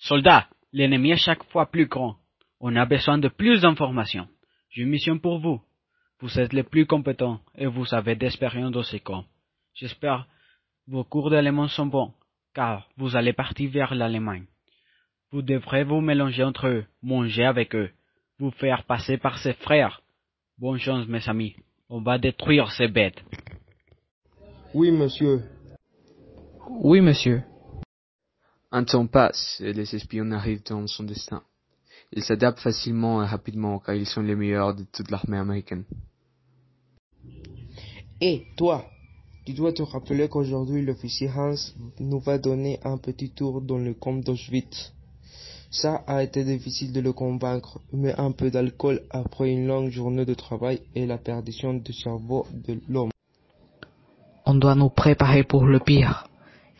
Soldats, l'ennemi est chaque fois plus grand. On a besoin de plus d'informations. J'ai une mission pour vous. Vous êtes les plus compétents et vous avez d'expérience dans ces camps. J'espère vos cours d'éléments sont bons, car vous allez partir vers l'Allemagne. Vous devrez vous mélanger entre eux, manger avec eux, vous faire passer par ses frères. Bonne chance, mes amis. On va détruire ces bêtes. Oui, monsieur. Oui, monsieur. Un temps passe et les espions arrivent dans son destin. Ils s'adaptent facilement et rapidement car ils sont les meilleurs de toute l'armée américaine. Et toi, tu dois te rappeler qu'aujourd'hui l'officier Hans nous va donner un petit tour dans le camp d'Auschwitz. Ça a été difficile de le convaincre, mais un peu d'alcool après une longue journée de travail et la perdition du cerveau de l'homme. On doit nous préparer pour le pire.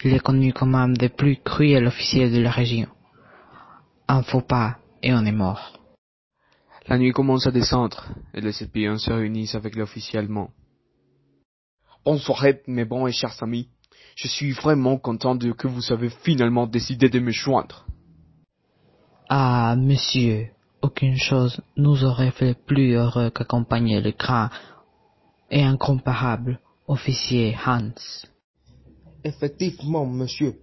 Il est connu comme un des plus cruels officiers de la région. Un faux pas et on est mort. La nuit commence à descendre et les espions se réunissent avec l'officier allemand. Bonsoir mes bons et chers amis. Je suis vraiment content de que vous avez finalement décidé de me joindre. Ah, monsieur, aucune chose nous aurait fait plus heureux qu'accompagner le grand et incomparable officier Hans. Effectivement, monsieur.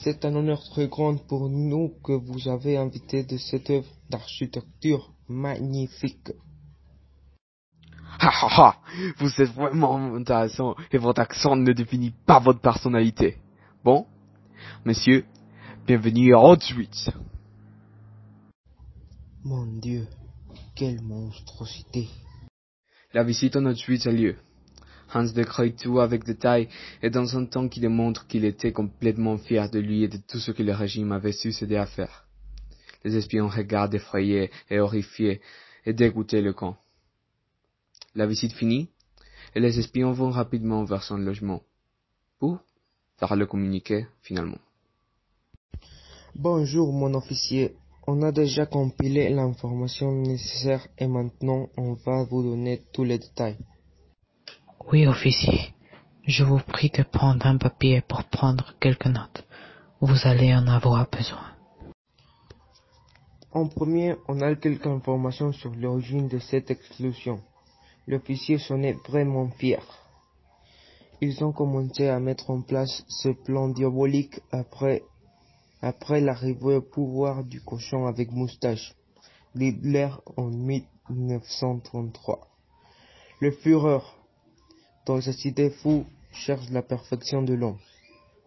C'est un honneur très grand pour nous que vous avez invité de cette œuvre d'architecture magnifique. Ha ha ha Vous êtes vraiment intéressant et votre accent ne définit pas votre personnalité. Bon, monsieur, bienvenue à Auschwitz. Mon Dieu, quelle monstrosité. La visite en Auschwitz a lieu. Hans décrit tout avec détail et dans un temps qui démontre qu'il était complètement fier de lui et de tout ce que le régime avait succédé à faire. Les espions regardent effrayés et horrifiés et dégoûtés le camp. La visite finie, et les espions vont rapidement vers son logement pour faire le communiqué finalement? Bonjour mon officier, on a déjà compilé l'information nécessaire et maintenant on va vous donner tous les détails. Oui, officier. Je vous prie de prendre un papier pour prendre quelques notes. Vous allez en avoir besoin. En premier, on a quelques informations sur l'origine de cette exclusion. L'officier s'en est vraiment fier. Ils ont commencé à mettre en place ce plan diabolique après après l'arrivée au pouvoir du cochon avec moustache, Hitler en 1933. Le Führer, dans cette idée fou, cherche la perfection de l'homme,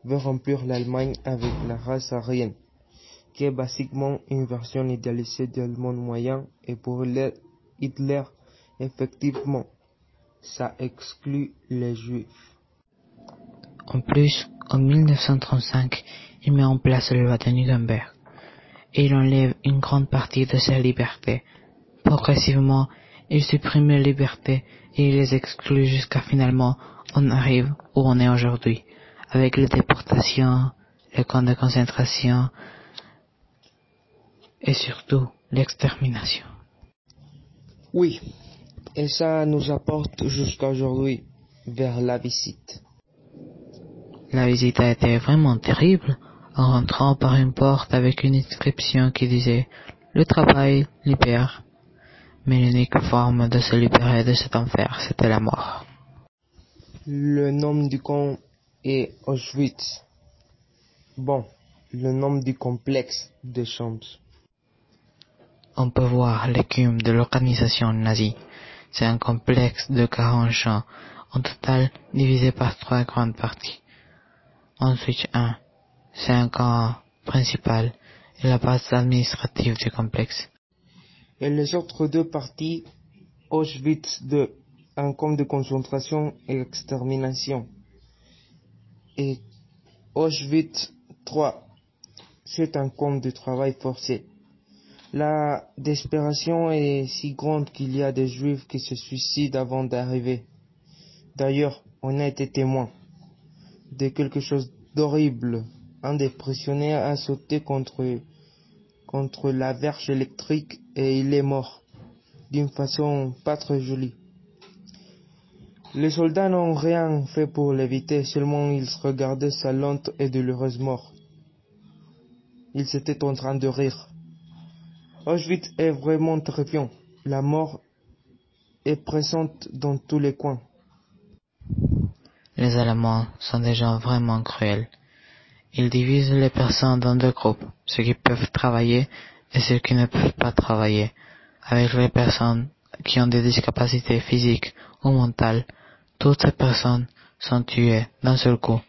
veut remplir l'Allemagne avec la race aryenne, qui est basiquement une version idéalisée de monde moyen, et pour Hitler, effectivement, ça exclut les juifs. En plus, en 1935, il met en place la loi de Nuremberg et il enlève une grande partie de ses libertés. Progressivement, il supprime les libertés et il les exclut jusqu'à finalement on arrive où on est aujourd'hui, avec les déportations, les camps de concentration et surtout l'extermination. Oui, et ça nous apporte jusqu'à aujourd'hui vers la visite. La visite a été vraiment terrible en rentrant par une porte avec une inscription qui disait Le travail libère. Mais l'unique forme de se libérer de cet enfer, c'était la mort. Le nom du camp est Auschwitz. Bon, le nom du complexe de chambres. On peut voir l'écume de l'organisation nazie. C'est un complexe de 40 champs, en total divisé par trois grandes parties. Ensuite, un, c'est un camp principal et la base administrative du complexe. Et les autres deux parties, Auschwitz II, un camp de concentration et extermination. Et Auschwitz III, c'est un camp de travail forcé. La désespération est si grande qu'il y a des juifs qui se suicident avant d'arriver. D'ailleurs, on a été témoin de quelque chose d'horrible. Un des prisonniers a sauté contre, contre la verge électrique et il est mort d'une façon pas très jolie. Les soldats n'ont rien fait pour l'éviter, seulement ils regardaient sa lente et douloureuse mort. Ils étaient en train de rire. Auschwitz est vraiment terrifiant. La mort est présente dans tous les coins. Les Allemands sont des gens vraiment cruels. Ils divisent les personnes dans deux groupes, ceux qui peuvent travailler et ceux qui ne peuvent pas travailler. Avec les personnes qui ont des discapacités physiques ou mentales, toutes ces personnes sont tuées d'un seul coup,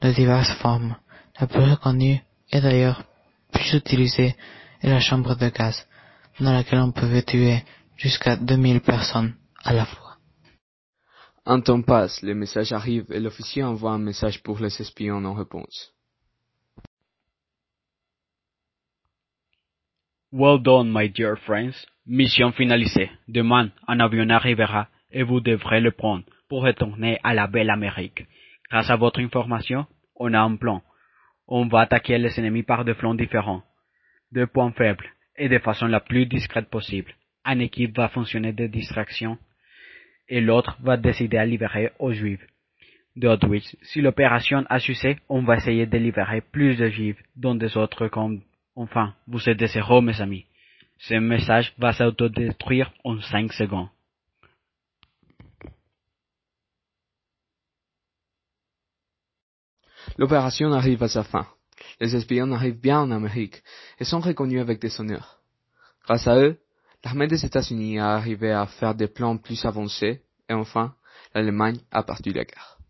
de diverses formes. La plus reconnue et d'ailleurs plus utilisée est la chambre de gaz, dans laquelle on pouvait tuer jusqu'à 2000 personnes à la fois. Un temps passe, les messages arrivent et l'officier envoie un message pour les espions en réponse. Well done, my dear friends. Mission finalisée. Demain, un avion arrivera et vous devrez le prendre pour retourner à la belle Amérique. Grâce à votre information, on a un plan. On va attaquer les ennemis par deux flancs différents, deux points faibles et de façon la plus discrète possible. Une équipe va fonctionner de distraction et l'autre va décider à libérer aux Juifs d'Auschwitz. Si l'opération a succès, on va essayer de libérer plus de Juifs dans des autres camps. Enfin, vous êtes des héros, mes amis. Ce message va s'autodétruire en cinq secondes. L'opération arrive à sa fin. Les espions arrivent bien en Amérique et sont reconnus avec des honneurs. Grâce à eux, l'armée des États-Unis a arrivé à faire des plans plus avancés et enfin, l'Allemagne a perdu la guerre.